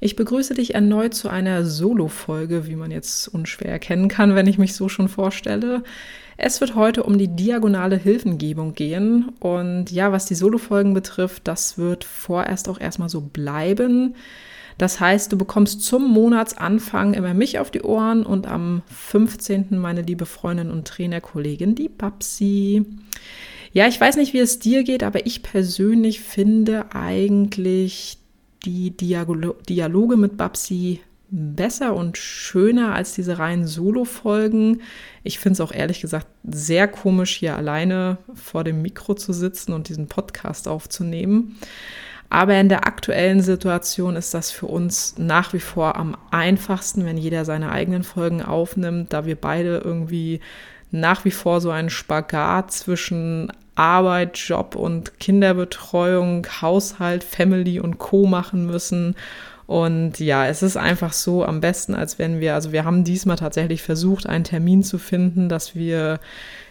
Ich begrüße dich erneut zu einer Solo-Folge, wie man jetzt unschwer erkennen kann, wenn ich mich so schon vorstelle. Es wird heute um die diagonale Hilfengebung gehen. Und ja, was die Solo-Folgen betrifft, das wird vorerst auch erstmal so bleiben. Das heißt, du bekommst zum Monatsanfang immer mich auf die Ohren und am 15. meine liebe Freundin und Trainerkollegin, die Babsi. Ja, ich weiß nicht, wie es dir geht, aber ich persönlich finde eigentlich die Dialoge mit Babsi besser und schöner als diese reinen Solo-Folgen. Ich finde es auch ehrlich gesagt sehr komisch, hier alleine vor dem Mikro zu sitzen und diesen Podcast aufzunehmen. Aber in der aktuellen Situation ist das für uns nach wie vor am einfachsten, wenn jeder seine eigenen Folgen aufnimmt, da wir beide irgendwie nach wie vor so einen Spagat zwischen Arbeit, Job und Kinderbetreuung, Haushalt, Family und Co machen müssen und ja, es ist einfach so am besten, als wenn wir, also wir haben diesmal tatsächlich versucht, einen Termin zu finden, dass wir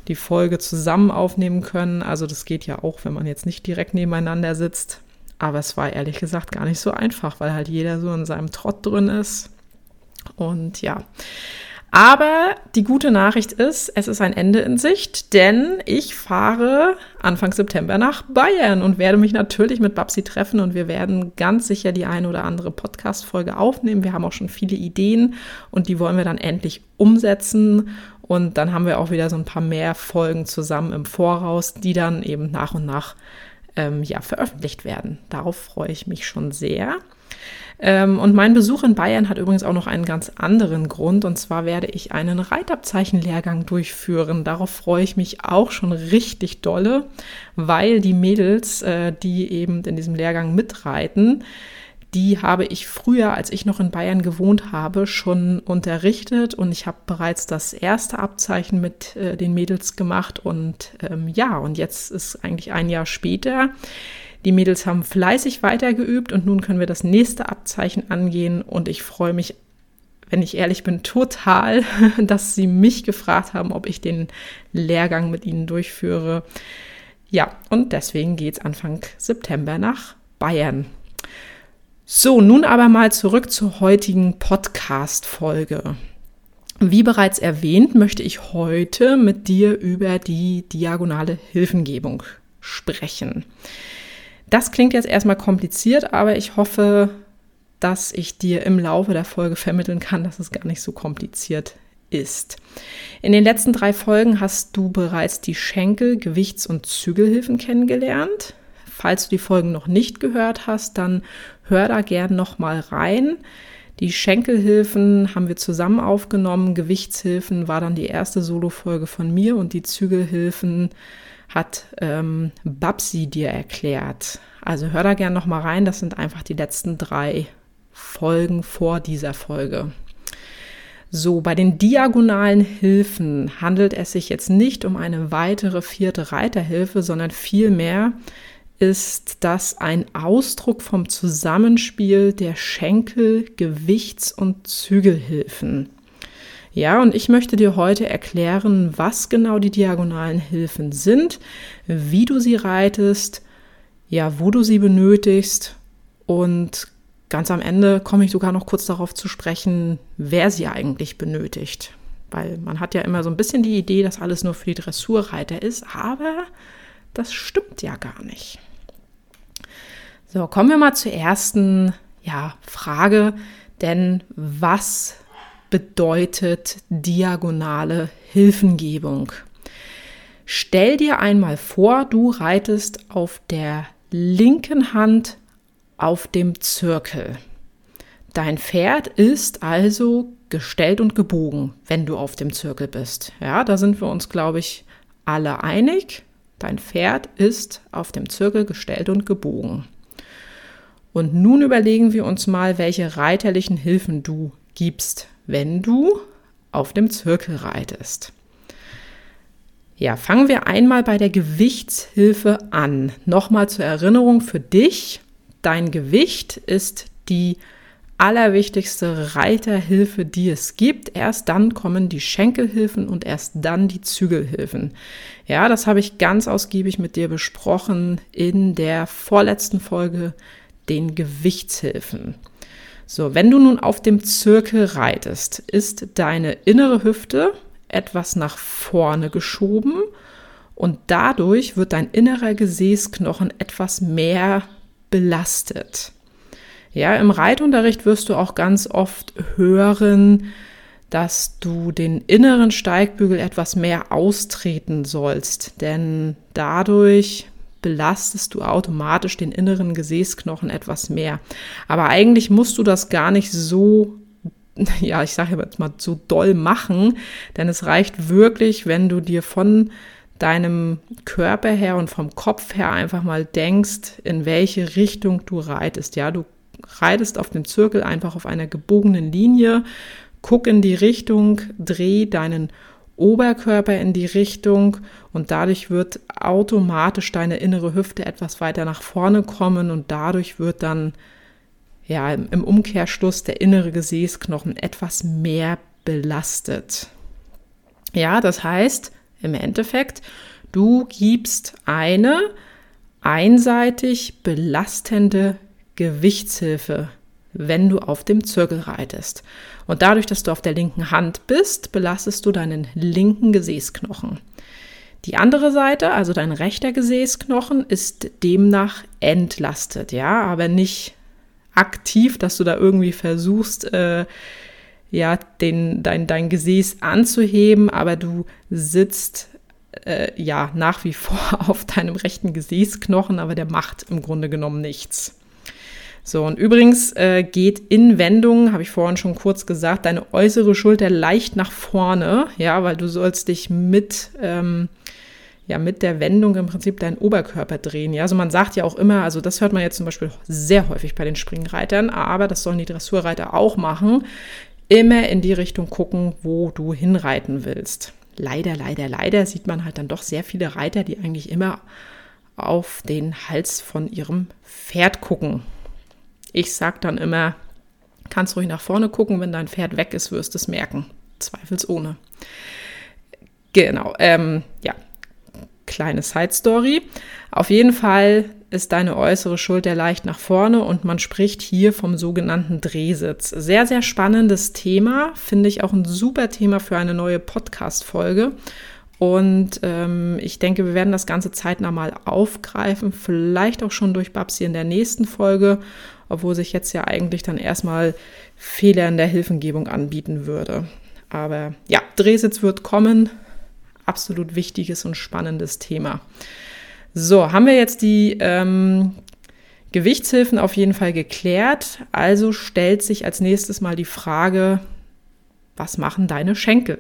die Folge zusammen aufnehmen können. Also das geht ja auch, wenn man jetzt nicht direkt nebeneinander sitzt. Aber es war ehrlich gesagt gar nicht so einfach, weil halt jeder so in seinem Trott drin ist. Und ja, aber die gute Nachricht ist, es ist ein Ende in Sicht, denn ich fahre Anfang September nach Bayern und werde mich natürlich mit Babsi treffen und wir werden ganz sicher die eine oder andere Podcast-Folge aufnehmen. Wir haben auch schon viele Ideen und die wollen wir dann endlich umsetzen. Und dann haben wir auch wieder so ein paar mehr Folgen zusammen im Voraus, die dann eben nach und nach ähm, ja, veröffentlicht werden. Darauf freue ich mich schon sehr. Ähm, und mein Besuch in Bayern hat übrigens auch noch einen ganz anderen Grund. Und zwar werde ich einen Reitabzeichenlehrgang durchführen. Darauf freue ich mich auch schon richtig dolle, weil die Mädels, äh, die eben in diesem Lehrgang mitreiten, die habe ich früher, als ich noch in Bayern gewohnt habe, schon unterrichtet und ich habe bereits das erste Abzeichen mit äh, den Mädels gemacht und ähm, ja, und jetzt ist eigentlich ein Jahr später die Mädels haben fleißig weitergeübt und nun können wir das nächste Abzeichen angehen und ich freue mich, wenn ich ehrlich bin, total, dass sie mich gefragt haben, ob ich den Lehrgang mit ihnen durchführe. Ja, und deswegen geht es Anfang September nach Bayern. So, nun aber mal zurück zur heutigen Podcast-Folge. Wie bereits erwähnt, möchte ich heute mit dir über die diagonale Hilfengebung sprechen. Das klingt jetzt erstmal kompliziert, aber ich hoffe, dass ich dir im Laufe der Folge vermitteln kann, dass es gar nicht so kompliziert ist. In den letzten drei Folgen hast du bereits die Schenkel-, Gewichts- und Zügelhilfen kennengelernt. Falls du die Folgen noch nicht gehört hast, dann hör da gern noch mal rein. Die Schenkelhilfen haben wir zusammen aufgenommen. Gewichtshilfen war dann die erste Solo-Folge von mir und die Zügelhilfen hat ähm, Babsi dir erklärt. Also hör da gerne noch mal rein. Das sind einfach die letzten drei Folgen vor dieser Folge. So, bei den diagonalen Hilfen handelt es sich jetzt nicht um eine weitere vierte Reiterhilfe, sondern vielmehr ist das ein Ausdruck vom Zusammenspiel der Schenkel-, Gewichts- und Zügelhilfen. Ja, und ich möchte dir heute erklären, was genau die diagonalen Hilfen sind, wie du sie reitest, ja, wo du sie benötigst und ganz am Ende komme ich sogar noch kurz darauf zu sprechen, wer sie eigentlich benötigt. Weil man hat ja immer so ein bisschen die Idee, dass alles nur für die Dressurreiter ist, aber das stimmt ja gar nicht. So, kommen wir mal zur ersten ja, Frage, denn was bedeutet diagonale Hilfengebung. Stell dir einmal vor, du reitest auf der linken Hand auf dem Zirkel. Dein Pferd ist also gestellt und gebogen, wenn du auf dem Zirkel bist. Ja, da sind wir uns, glaube ich, alle einig. Dein Pferd ist auf dem Zirkel gestellt und gebogen. Und nun überlegen wir uns mal, welche reiterlichen Hilfen du gibst, wenn du auf dem Zirkel reitest. Ja, fangen wir einmal bei der Gewichtshilfe an. Nochmal zur Erinnerung für dich. Dein Gewicht ist die allerwichtigste Reiterhilfe, die es gibt. Erst dann kommen die Schenkelhilfen und erst dann die Zügelhilfen. Ja, das habe ich ganz ausgiebig mit dir besprochen in der vorletzten Folge, den Gewichtshilfen. So, wenn du nun auf dem Zirkel reitest, ist deine innere Hüfte etwas nach vorne geschoben und dadurch wird dein innerer Gesäßknochen etwas mehr belastet. Ja, im Reitunterricht wirst du auch ganz oft hören, dass du den inneren Steigbügel etwas mehr austreten sollst, denn dadurch belastest du automatisch den inneren Gesäßknochen etwas mehr. Aber eigentlich musst du das gar nicht so ja, ich sage jetzt mal so doll machen, denn es reicht wirklich, wenn du dir von deinem Körper her und vom Kopf her einfach mal denkst, in welche Richtung du reitest. Ja, du reitest auf dem Zirkel einfach auf einer gebogenen Linie, guck in die Richtung, dreh deinen Oberkörper in die Richtung und dadurch wird automatisch deine innere Hüfte etwas weiter nach vorne kommen und dadurch wird dann ja, im Umkehrschluss der innere Gesäßknochen etwas mehr belastet. Ja, das heißt, im Endeffekt, du gibst eine einseitig belastende Gewichtshilfe, wenn du auf dem Zirkel reitest. Und dadurch, dass du auf der linken Hand bist, belastest du deinen linken Gesäßknochen. Die andere Seite, also dein rechter Gesäßknochen, ist demnach entlastet, ja, aber nicht aktiv, dass du da irgendwie versuchst, äh, ja, den, dein, dein Gesäß anzuheben, aber du sitzt äh, ja nach wie vor auf deinem rechten Gesäßknochen, aber der macht im Grunde genommen nichts. So, und übrigens äh, geht in Wendungen, habe ich vorhin schon kurz gesagt, deine äußere Schulter leicht nach vorne, ja, weil du sollst dich mit ähm, ja mit der Wendung im Prinzip deinen Oberkörper drehen. Ja, also man sagt ja auch immer, also das hört man jetzt zum Beispiel sehr häufig bei den Springreitern, aber das sollen die Dressurreiter auch machen, immer in die Richtung gucken, wo du hinreiten willst. Leider, leider, leider sieht man halt dann doch sehr viele Reiter, die eigentlich immer auf den Hals von ihrem Pferd gucken. Ich sag dann immer, kannst ruhig nach vorne gucken, wenn dein Pferd weg ist, wirst du es merken. Zweifelsohne. Genau, ähm, ja, kleine Side Story. Auf jeden Fall ist deine äußere Schulter leicht nach vorne und man spricht hier vom sogenannten Drehsitz. Sehr, sehr spannendes Thema, finde ich auch ein super Thema für eine neue Podcast-Folge. Und ähm, ich denke, wir werden das Ganze zeitnah mal aufgreifen, vielleicht auch schon durch Babsi in der nächsten Folge, obwohl sich jetzt ja eigentlich dann erstmal Fehler in der Hilfengebung anbieten würde. Aber ja, Drehsitz wird kommen, absolut wichtiges und spannendes Thema. So, haben wir jetzt die ähm, Gewichtshilfen auf jeden Fall geklärt. Also stellt sich als nächstes mal die Frage, was machen deine Schenkel?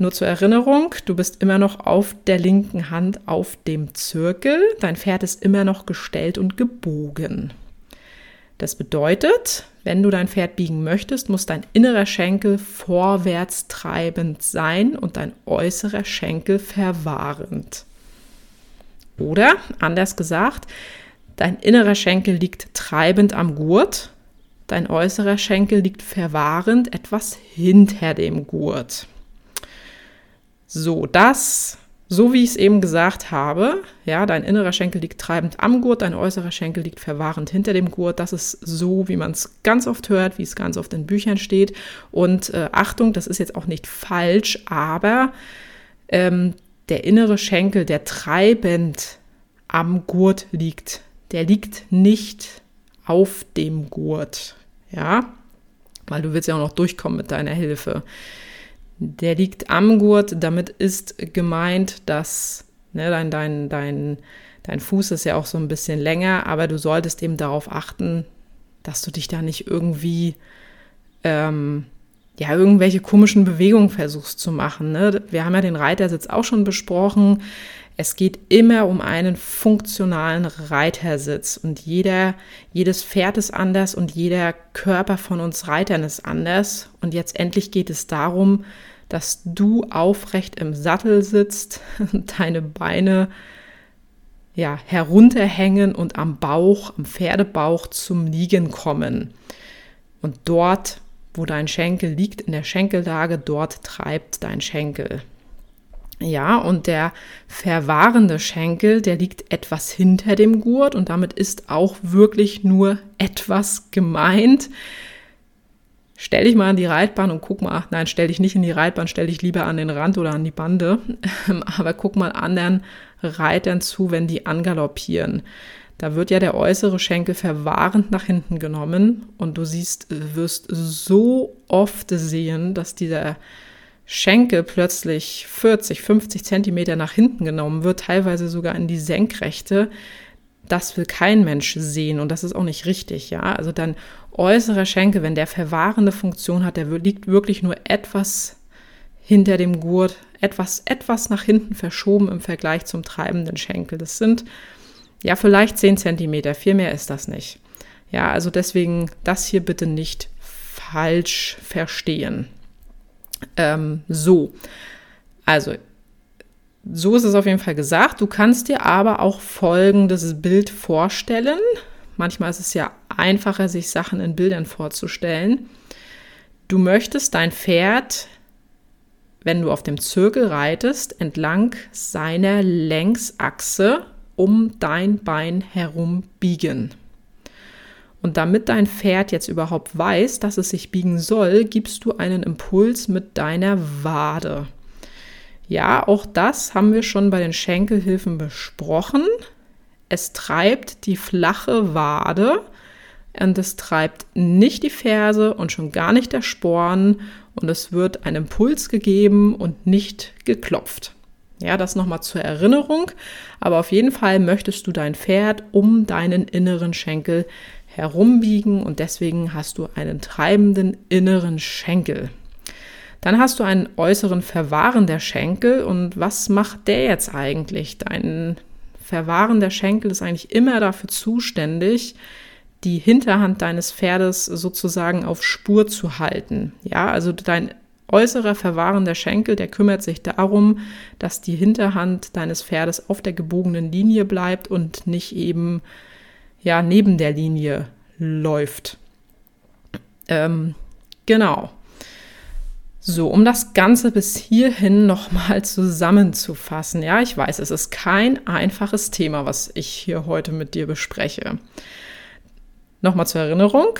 Nur zur Erinnerung, du bist immer noch auf der linken Hand auf dem Zirkel. Dein Pferd ist immer noch gestellt und gebogen. Das bedeutet, wenn du dein Pferd biegen möchtest, muss dein innerer Schenkel vorwärts treibend sein und dein äußerer Schenkel verwahrend. Oder anders gesagt, dein innerer Schenkel liegt treibend am Gurt, dein äußerer Schenkel liegt verwahrend etwas hinter dem Gurt. So, das so wie ich es eben gesagt habe, ja, dein innerer Schenkel liegt treibend am Gurt, dein äußerer Schenkel liegt verwahrend hinter dem Gurt. Das ist so, wie man es ganz oft hört, wie es ganz oft in Büchern steht. Und äh, Achtung, das ist jetzt auch nicht falsch, aber ähm, der innere Schenkel, der treibend am Gurt liegt, der liegt nicht auf dem Gurt, ja, weil du willst ja auch noch durchkommen mit deiner Hilfe. Der liegt am Gurt. Damit ist gemeint, dass ne, dein, dein, dein, dein Fuß ist ja auch so ein bisschen länger, aber du solltest eben darauf achten, dass du dich da nicht irgendwie, ähm, ja, irgendwelche komischen Bewegungen versuchst zu machen. Ne? Wir haben ja den Reitersitz auch schon besprochen. Es geht immer um einen funktionalen Reitersitz und jeder, jedes Pferd ist anders und jeder Körper von uns Reitern ist anders. Und jetzt endlich geht es darum, dass du aufrecht im Sattel sitzt, deine Beine ja, herunterhängen und am Bauch, am Pferdebauch zum Liegen kommen. Und dort, wo dein Schenkel liegt, in der Schenkellage, dort treibt dein Schenkel. Ja, und der verwahrende Schenkel, der liegt etwas hinter dem Gurt und damit ist auch wirklich nur etwas gemeint. Stell dich mal an die Reitbahn und guck mal, ach nein, stell dich nicht in die Reitbahn, stell dich lieber an den Rand oder an die Bande. Aber guck mal anderen Reitern zu, wenn die angaloppieren. Da wird ja der äußere Schenkel verwahrend nach hinten genommen und du siehst, wirst so oft sehen, dass dieser Schenkel plötzlich 40, 50 Zentimeter nach hinten genommen wird, teilweise sogar in die Senkrechte, das will kein Mensch sehen und das ist auch nicht richtig, ja. Also dein äußerer Schenkel, wenn der verwahrende Funktion hat, der liegt wirklich nur etwas hinter dem Gurt, etwas, etwas nach hinten verschoben im Vergleich zum treibenden Schenkel. Das sind ja vielleicht 10 Zentimeter, viel mehr ist das nicht. Ja, also deswegen das hier bitte nicht falsch verstehen. Ähm, so, also so ist es auf jeden Fall gesagt. Du kannst dir aber auch folgendes Bild vorstellen. Manchmal ist es ja einfacher, sich Sachen in Bildern vorzustellen. Du möchtest dein Pferd, wenn du auf dem Zirkel reitest, entlang seiner Längsachse um dein Bein herum biegen. Und damit dein Pferd jetzt überhaupt weiß, dass es sich biegen soll, gibst du einen Impuls mit deiner Wade. Ja, auch das haben wir schon bei den Schenkelhilfen besprochen. Es treibt die flache Wade und es treibt nicht die Ferse und schon gar nicht der Sporn und es wird ein Impuls gegeben und nicht geklopft. Ja, das nochmal zur Erinnerung. Aber auf jeden Fall möchtest du dein Pferd um deinen inneren Schenkel herumbiegen und deswegen hast du einen treibenden inneren Schenkel. Dann hast du einen äußeren Verwahren der Schenkel und was macht der jetzt eigentlich? Dein Verwahren der Schenkel ist eigentlich immer dafür zuständig, die Hinterhand deines Pferdes sozusagen auf Spur zu halten. Ja, also dein äußerer Verwahren der Schenkel, der kümmert sich darum, dass die Hinterhand deines Pferdes auf der gebogenen Linie bleibt und nicht eben ja neben der Linie läuft. Ähm, genau. So, um das Ganze bis hierhin nochmal zusammenzufassen. Ja, ich weiß, es ist kein einfaches Thema, was ich hier heute mit dir bespreche. Nochmal zur Erinnerung,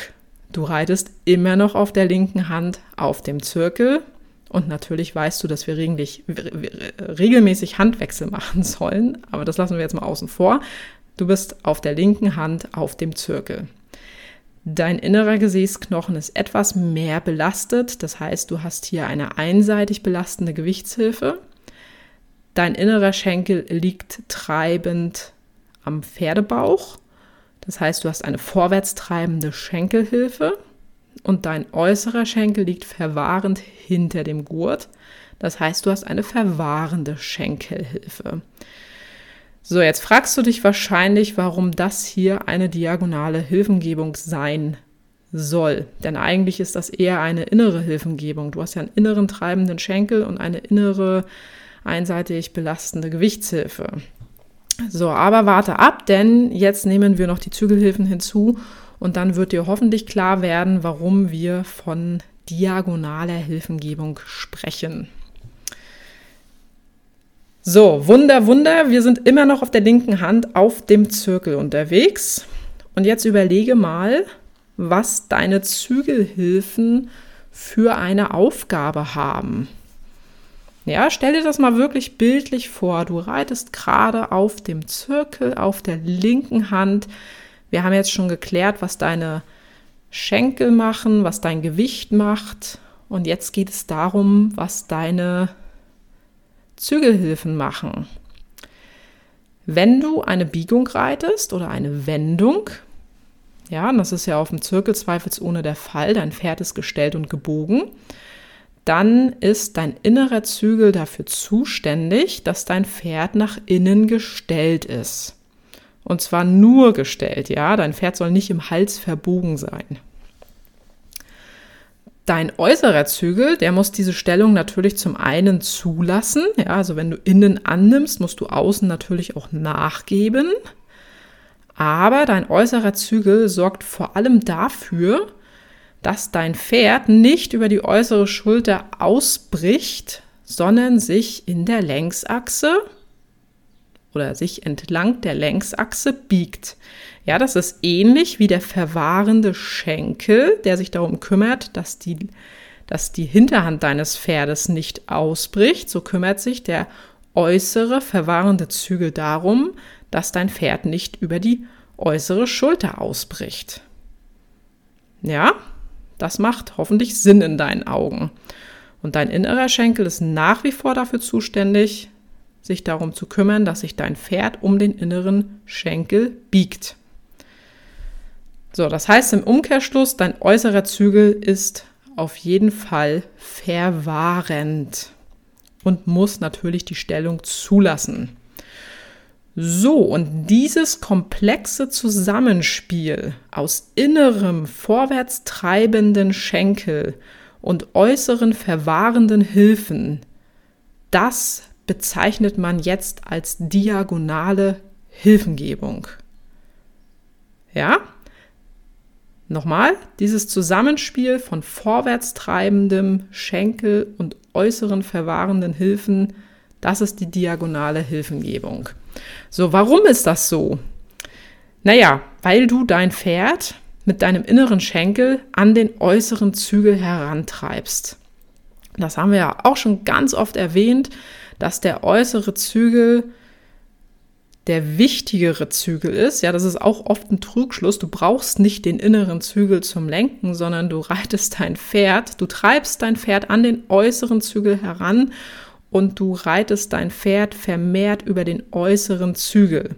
du reitest immer noch auf der linken Hand auf dem Zirkel. Und natürlich weißt du, dass wir regelmäßig Handwechsel machen sollen, aber das lassen wir jetzt mal außen vor. Du bist auf der linken Hand auf dem Zirkel. Dein innerer Gesäßknochen ist etwas mehr belastet, das heißt, du hast hier eine einseitig belastende Gewichtshilfe. Dein innerer Schenkel liegt treibend am Pferdebauch, das heißt, du hast eine vorwärts treibende Schenkelhilfe und dein äußerer Schenkel liegt verwahrend hinter dem Gurt, das heißt, du hast eine verwahrende Schenkelhilfe. So, jetzt fragst du dich wahrscheinlich, warum das hier eine diagonale Hilfengebung sein soll. Denn eigentlich ist das eher eine innere Hilfengebung. Du hast ja einen inneren treibenden Schenkel und eine innere einseitig belastende Gewichtshilfe. So, aber warte ab, denn jetzt nehmen wir noch die Zügelhilfen hinzu und dann wird dir hoffentlich klar werden, warum wir von diagonaler Hilfengebung sprechen. So, Wunder, Wunder, wir sind immer noch auf der linken Hand auf dem Zirkel unterwegs. Und jetzt überlege mal, was deine Zügelhilfen für eine Aufgabe haben. Ja, stell dir das mal wirklich bildlich vor. Du reitest gerade auf dem Zirkel auf der linken Hand. Wir haben jetzt schon geklärt, was deine Schenkel machen, was dein Gewicht macht. Und jetzt geht es darum, was deine Zügelhilfen machen. Wenn du eine Biegung reitest oder eine Wendung, Ja, und das ist ja auf dem Zirkel zweifelsohne der Fall. Dein Pferd ist gestellt und gebogen. Dann ist dein innerer Zügel dafür zuständig, dass dein Pferd nach innen gestellt ist. Und zwar nur gestellt, ja. Dein Pferd soll nicht im Hals verbogen sein. Dein äußerer Zügel, der muss diese Stellung natürlich zum einen zulassen. Ja, also wenn du innen annimmst, musst du außen natürlich auch nachgeben. Aber dein äußerer Zügel sorgt vor allem dafür, dass dein Pferd nicht über die äußere Schulter ausbricht, sondern sich in der Längsachse oder sich entlang der Längsachse biegt. Ja, das ist ähnlich wie der verwahrende Schenkel, der sich darum kümmert, dass die, dass die Hinterhand deines Pferdes nicht ausbricht. So kümmert sich der äußere verwahrende Zügel darum, dass dein Pferd nicht über die äußere Schulter ausbricht. Ja, das macht hoffentlich Sinn in deinen Augen. Und dein innerer Schenkel ist nach wie vor dafür zuständig, sich darum zu kümmern, dass sich dein Pferd um den inneren Schenkel biegt. So, das heißt im Umkehrschluss, dein äußerer Zügel ist auf jeden Fall verwahrend und muss natürlich die Stellung zulassen. So, und dieses komplexe Zusammenspiel aus innerem vorwärts treibenden Schenkel und äußeren verwahrenden Hilfen, das bezeichnet man jetzt als diagonale Hilfengebung. Ja? Nochmal, dieses Zusammenspiel von vorwärts treibendem Schenkel und äußeren verwahrenden Hilfen, das ist die diagonale Hilfengebung. So, warum ist das so? Naja, weil du dein Pferd mit deinem inneren Schenkel an den äußeren Zügel herantreibst. Das haben wir ja auch schon ganz oft erwähnt, dass der äußere Zügel der wichtigere Zügel ist. Ja, das ist auch oft ein Trugschluss. Du brauchst nicht den inneren Zügel zum Lenken, sondern du reitest dein Pferd, du treibst dein Pferd an den äußeren Zügel heran und du reitest dein Pferd vermehrt über den äußeren Zügel.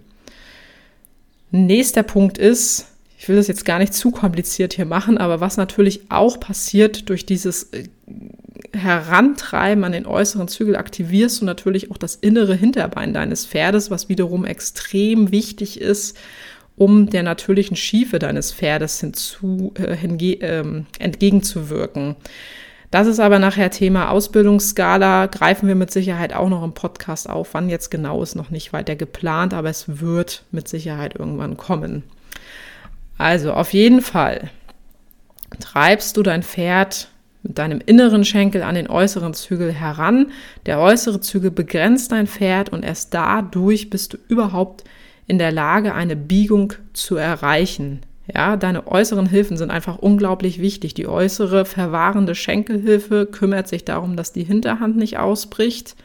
Nächster Punkt ist, ich will das jetzt gar nicht zu kompliziert hier machen, aber was natürlich auch passiert durch dieses äh, Herantreiben an den äußeren Zügel aktivierst du natürlich auch das innere Hinterbein deines Pferdes, was wiederum extrem wichtig ist, um der natürlichen Schiefe deines Pferdes hinzu, äh, hinge, äh, entgegenzuwirken. Das ist aber nachher Thema Ausbildungsskala. Greifen wir mit Sicherheit auch noch im Podcast auf. Wann jetzt genau ist noch nicht weiter geplant, aber es wird mit Sicherheit irgendwann kommen. Also auf jeden Fall treibst du dein Pferd mit deinem inneren Schenkel an den äußeren Zügel heran. Der äußere Zügel begrenzt dein Pferd und erst dadurch bist du überhaupt in der Lage, eine Biegung zu erreichen. Ja, deine äußeren Hilfen sind einfach unglaublich wichtig. Die äußere verwahrende Schenkelhilfe kümmert sich darum, dass die Hinterhand nicht ausbricht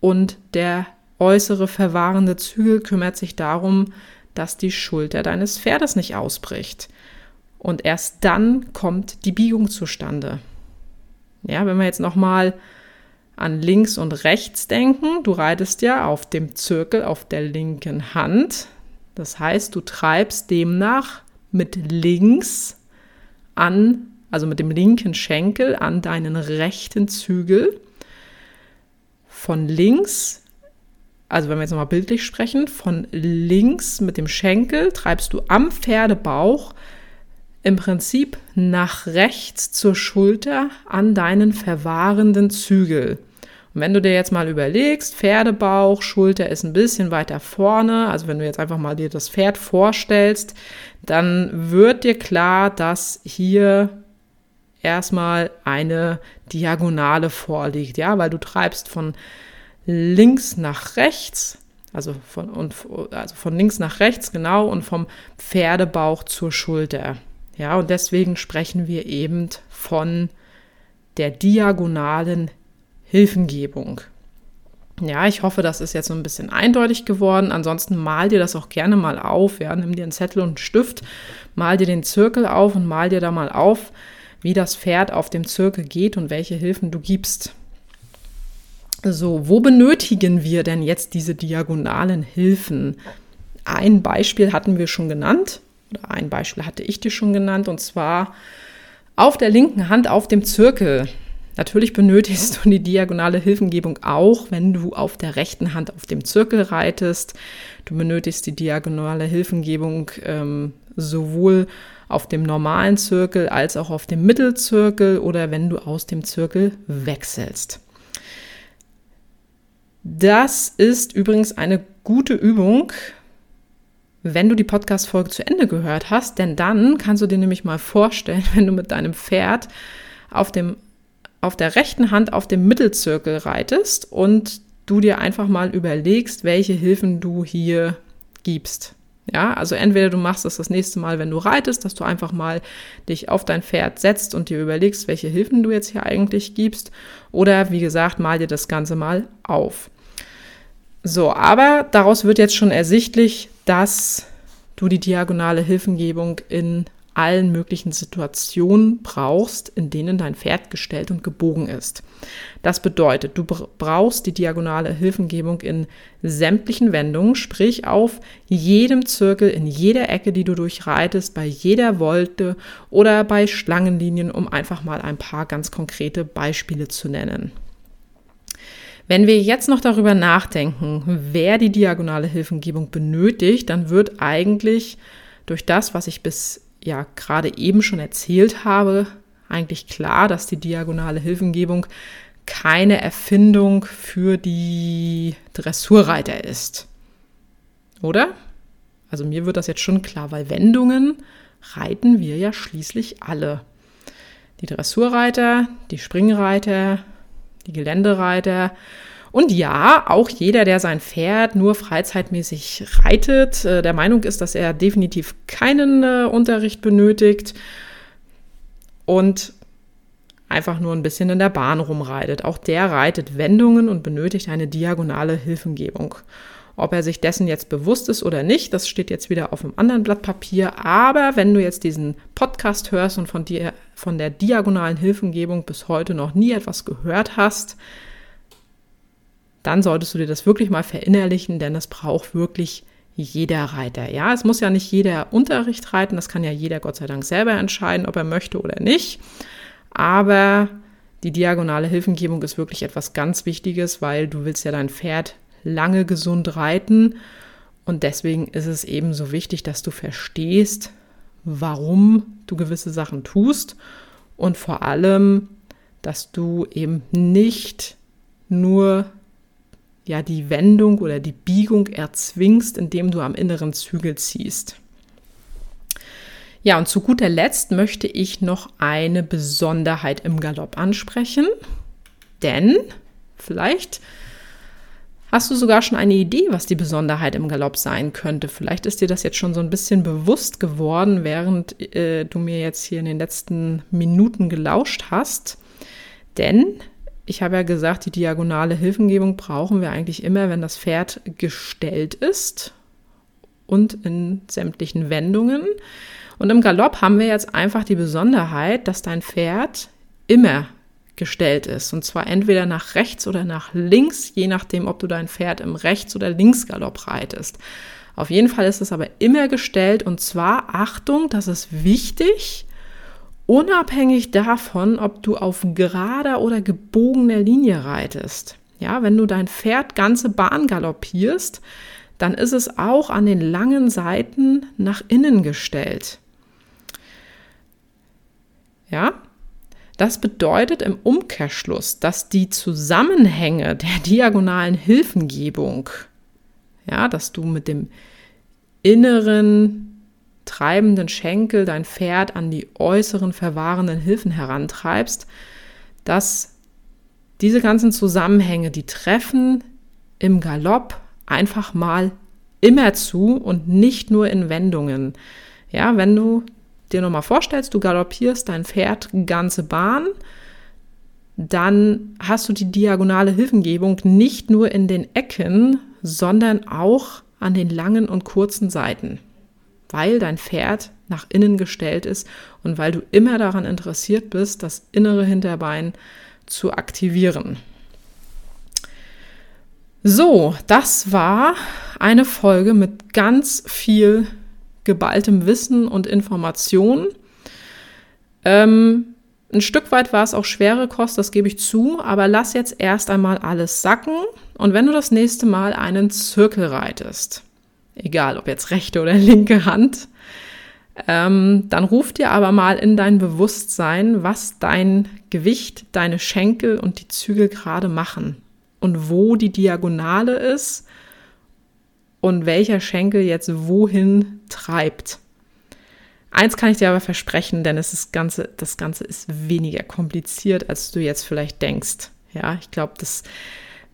und der äußere verwahrende Zügel kümmert sich darum, dass die Schulter deines Pferdes nicht ausbricht. Und erst dann kommt die Biegung zustande. Ja, wenn wir jetzt nochmal an links und rechts denken, du reitest ja auf dem Zirkel auf der linken Hand. Das heißt, du treibst demnach mit links an, also mit dem linken Schenkel an deinen rechten Zügel. Von links, also wenn wir jetzt nochmal bildlich sprechen, von links mit dem Schenkel treibst du am Pferdebauch im Prinzip nach rechts zur Schulter an deinen verwahrenden Zügel. Und wenn du dir jetzt mal überlegst, Pferdebauch, Schulter ist ein bisschen weiter vorne, also wenn du jetzt einfach mal dir das Pferd vorstellst, dann wird dir klar, dass hier erstmal eine Diagonale vorliegt, ja, weil du treibst von links nach rechts, also von, und, also von links nach rechts, genau, und vom Pferdebauch zur Schulter. Ja, und deswegen sprechen wir eben von der diagonalen Hilfengebung. Ja, ich hoffe, das ist jetzt so ein bisschen eindeutig geworden. Ansonsten mal dir das auch gerne mal auf. Ja, nimm dir einen Zettel und einen Stift, mal dir den Zirkel auf und mal dir da mal auf, wie das Pferd auf dem Zirkel geht und welche Hilfen du gibst. So, wo benötigen wir denn jetzt diese diagonalen Hilfen? Ein Beispiel hatten wir schon genannt oder ein Beispiel hatte ich dir schon genannt, und zwar auf der linken Hand auf dem Zirkel. Natürlich benötigst du die diagonale Hilfengebung auch, wenn du auf der rechten Hand auf dem Zirkel reitest. Du benötigst die diagonale Hilfengebung ähm, sowohl auf dem normalen Zirkel als auch auf dem Mittelzirkel oder wenn du aus dem Zirkel wechselst. Das ist übrigens eine gute Übung, wenn du die Podcast-Folge zu Ende gehört hast, denn dann kannst du dir nämlich mal vorstellen, wenn du mit deinem Pferd auf dem auf der rechten Hand auf dem Mittelzirkel reitest und du dir einfach mal überlegst, welche Hilfen du hier gibst. Ja, also entweder du machst es das nächste Mal, wenn du reitest, dass du einfach mal dich auf dein Pferd setzt und dir überlegst, welche Hilfen du jetzt hier eigentlich gibst. Oder wie gesagt, mal dir das Ganze mal auf. So, aber daraus wird jetzt schon ersichtlich, dass du die diagonale Hilfengebung in allen möglichen Situationen brauchst, in denen dein Pferd gestellt und gebogen ist. Das bedeutet, du brauchst die diagonale Hilfengebung in sämtlichen Wendungen, sprich auf jedem Zirkel, in jeder Ecke, die du durchreitest, bei jeder Wolte oder bei Schlangenlinien, um einfach mal ein paar ganz konkrete Beispiele zu nennen. Wenn wir jetzt noch darüber nachdenken, wer die diagonale Hilfengebung benötigt, dann wird eigentlich durch das, was ich bis ja gerade eben schon erzählt habe, eigentlich klar, dass die diagonale Hilfengebung keine Erfindung für die Dressurreiter ist. Oder? Also mir wird das jetzt schon klar, weil Wendungen reiten wir ja schließlich alle. Die Dressurreiter, die Springreiter, die Geländereiter und ja, auch jeder, der sein Pferd nur freizeitmäßig reitet, äh, der Meinung ist, dass er definitiv keinen äh, Unterricht benötigt und einfach nur ein bisschen in der Bahn rumreitet. Auch der reitet Wendungen und benötigt eine diagonale Hilfengebung. Ob er sich dessen jetzt bewusst ist oder nicht, das steht jetzt wieder auf einem anderen Blatt Papier. Aber wenn du jetzt diesen Podcast hörst und von dir von der diagonalen Hilfengebung bis heute noch nie etwas gehört hast, dann solltest du dir das wirklich mal verinnerlichen, denn es braucht wirklich jeder Reiter. Ja, es muss ja nicht jeder Unterricht reiten, das kann ja jeder Gott sei Dank selber entscheiden, ob er möchte oder nicht. Aber die diagonale Hilfengebung ist wirklich etwas ganz Wichtiges, weil du willst ja dein Pferd lange gesund reiten. Und deswegen ist es eben so wichtig, dass du verstehst, warum du gewisse Sachen tust. Und vor allem, dass du eben nicht nur ja die Wendung oder die Biegung erzwingst, indem du am inneren Zügel ziehst. Ja, und zu guter Letzt möchte ich noch eine Besonderheit im Galopp ansprechen, denn vielleicht hast du sogar schon eine Idee, was die Besonderheit im Galopp sein könnte. Vielleicht ist dir das jetzt schon so ein bisschen bewusst geworden, während äh, du mir jetzt hier in den letzten Minuten gelauscht hast. Denn ich habe ja gesagt, die diagonale Hilfengebung brauchen wir eigentlich immer, wenn das Pferd gestellt ist und in sämtlichen Wendungen. Und im Galopp haben wir jetzt einfach die Besonderheit, dass dein Pferd immer gestellt ist. Und zwar entweder nach rechts oder nach links, je nachdem, ob du dein Pferd im Rechts- oder Linksgalopp reitest. Auf jeden Fall ist es aber immer gestellt und zwar, Achtung, das ist wichtig, unabhängig davon, ob du auf gerader oder gebogener Linie reitest. Ja, wenn du dein Pferd ganze Bahn galoppierst, dann ist es auch an den langen Seiten nach innen gestellt. Ja, das bedeutet im Umkehrschluss, dass die Zusammenhänge der diagonalen Hilfengebung, ja, dass du mit dem inneren treibenden Schenkel dein Pferd an die äußeren verwahrenden Hilfen herantreibst, dass diese ganzen Zusammenhänge, die treffen im Galopp einfach mal immer zu und nicht nur in Wendungen. Ja, wenn du dir nochmal vorstellst, du galoppierst dein Pferd ganze Bahn, dann hast du die diagonale Hilfengebung nicht nur in den Ecken, sondern auch an den langen und kurzen Seiten weil dein Pferd nach innen gestellt ist und weil du immer daran interessiert bist, das innere Hinterbein zu aktivieren. So, das war eine Folge mit ganz viel geballtem Wissen und Information. Ähm, ein Stück weit war es auch schwere Kost, das gebe ich zu, aber lass jetzt erst einmal alles sacken und wenn du das nächste Mal einen Zirkel reitest, egal ob jetzt rechte oder linke Hand, ähm, dann ruf dir aber mal in dein Bewusstsein, was dein Gewicht, deine Schenkel und die Zügel gerade machen und wo die Diagonale ist und welcher Schenkel jetzt wohin treibt. Eins kann ich dir aber versprechen, denn es ist Ganze, das Ganze ist weniger kompliziert, als du jetzt vielleicht denkst. Ja, ich glaube, dass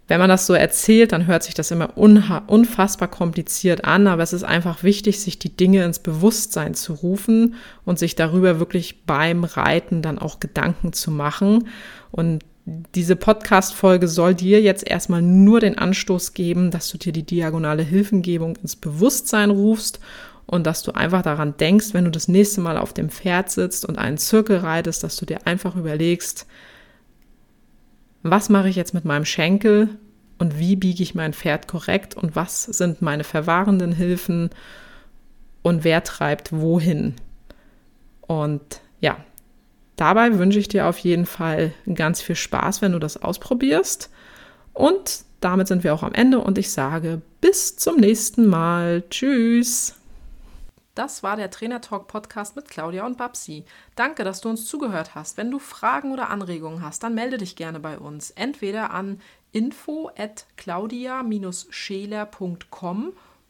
wenn man das so erzählt, dann hört sich das immer unfassbar kompliziert an, aber es ist einfach wichtig, sich die Dinge ins Bewusstsein zu rufen und sich darüber wirklich beim Reiten dann auch Gedanken zu machen. Und diese Podcast-Folge soll dir jetzt erstmal nur den Anstoß geben, dass du dir die diagonale Hilfengebung ins Bewusstsein rufst und dass du einfach daran denkst, wenn du das nächste Mal auf dem Pferd sitzt und einen Zirkel reitest, dass du dir einfach überlegst, was mache ich jetzt mit meinem Schenkel und wie biege ich mein Pferd korrekt und was sind meine verwahrenden Hilfen und wer treibt wohin. Und ja, dabei wünsche ich dir auf jeden Fall ganz viel Spaß, wenn du das ausprobierst. Und damit sind wir auch am Ende und ich sage bis zum nächsten Mal. Tschüss. Das war der Trainer Talk Podcast mit Claudia und Babsi. Danke, dass du uns zugehört hast. Wenn du Fragen oder Anregungen hast, dann melde dich gerne bei uns. Entweder an info at claudia-scheler.com